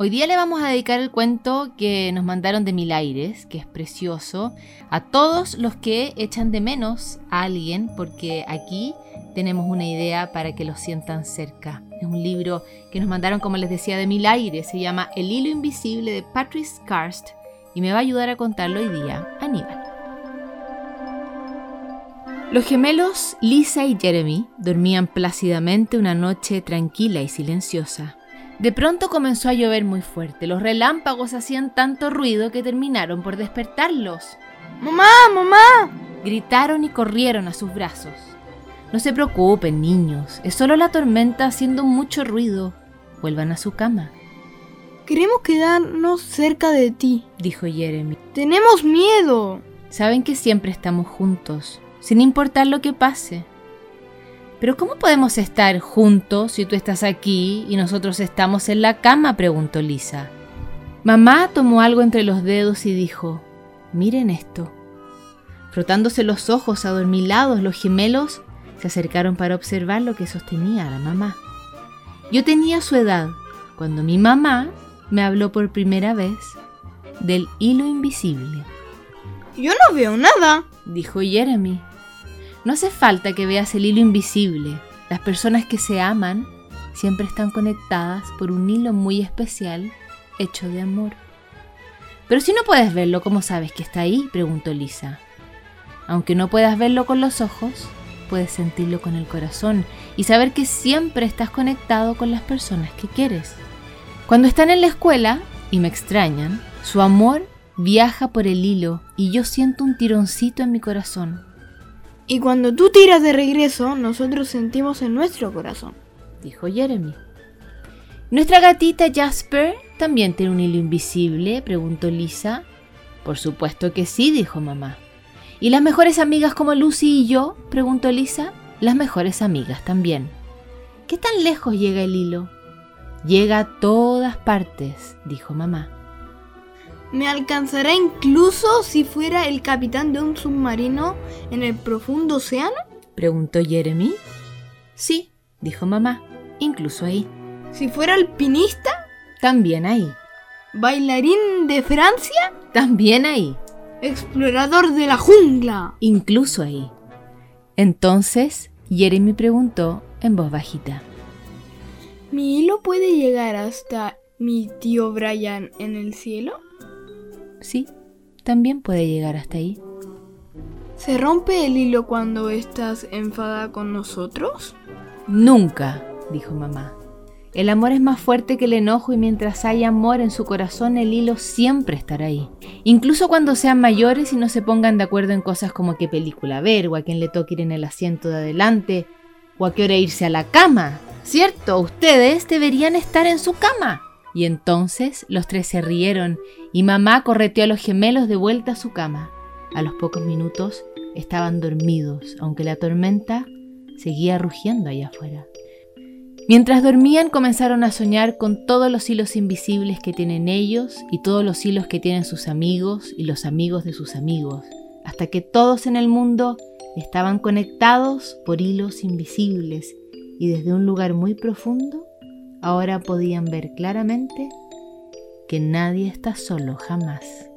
Hoy día le vamos a dedicar el cuento que nos mandaron de Mil Aires, que es precioso, a todos los que echan de menos a alguien, porque aquí tenemos una idea para que lo sientan cerca. Es un libro que nos mandaron, como les decía, de Mil Aires, se llama El hilo invisible de Patrice Karst y me va a ayudar a contarlo hoy día Aníbal. Los gemelos Lisa y Jeremy dormían plácidamente una noche tranquila y silenciosa. De pronto comenzó a llover muy fuerte. Los relámpagos hacían tanto ruido que terminaron por despertarlos. ¡Mamá! ¡Mamá! Gritaron y corrieron a sus brazos. No se preocupen, niños. Es solo la tormenta haciendo mucho ruido. Vuelvan a su cama. Queremos quedarnos cerca de ti, dijo Jeremy. Tenemos miedo. Saben que siempre estamos juntos, sin importar lo que pase. ¿Pero cómo podemos estar juntos si tú estás aquí y nosotros estamos en la cama? preguntó Lisa. Mamá tomó algo entre los dedos y dijo, miren esto. Frotándose los ojos adormilados, los gemelos se acercaron para observar lo que sostenía la mamá. Yo tenía su edad cuando mi mamá me habló por primera vez del hilo invisible. Yo no veo nada, dijo Jeremy. No hace falta que veas el hilo invisible. Las personas que se aman siempre están conectadas por un hilo muy especial hecho de amor. Pero si no puedes verlo, ¿cómo sabes que está ahí? preguntó Lisa. Aunque no puedas verlo con los ojos, puedes sentirlo con el corazón y saber que siempre estás conectado con las personas que quieres. Cuando están en la escuela y me extrañan, su amor viaja por el hilo y yo siento un tironcito en mi corazón. Y cuando tú tiras de regreso, nosotros sentimos en nuestro corazón, dijo Jeremy. ¿Nuestra gatita Jasper también tiene un hilo invisible? preguntó Lisa. Por supuesto que sí, dijo mamá. ¿Y las mejores amigas como Lucy y yo? preguntó Lisa. Las mejores amigas también. ¿Qué tan lejos llega el hilo? Llega a todas partes, dijo mamá. ¿Me alcanzará incluso si fuera el capitán de un submarino en el profundo océano? preguntó Jeremy. Sí, dijo mamá, incluso ahí. ¿Si fuera alpinista? También ahí. ¿Bailarín de Francia? También ahí. ¿Explorador de la jungla? Incluso ahí. Entonces, Jeremy preguntó en voz bajita. ¿Mi hilo puede llegar hasta mi tío Brian en el cielo? Sí, también puede llegar hasta ahí. ¿Se rompe el hilo cuando estás enfadada con nosotros? Nunca, dijo mamá. El amor es más fuerte que el enojo y mientras haya amor en su corazón el hilo siempre estará ahí. Incluso cuando sean mayores y no se pongan de acuerdo en cosas como qué película ver o a quién le toque ir en el asiento de adelante o a qué hora irse a la cama. ¿Cierto? Ustedes deberían estar en su cama. Y entonces los tres se rieron y mamá correteó a los gemelos de vuelta a su cama. A los pocos minutos estaban dormidos, aunque la tormenta seguía rugiendo allá afuera. Mientras dormían comenzaron a soñar con todos los hilos invisibles que tienen ellos y todos los hilos que tienen sus amigos y los amigos de sus amigos, hasta que todos en el mundo estaban conectados por hilos invisibles y desde un lugar muy profundo ahora podían ver claramente que nadie está solo jamás.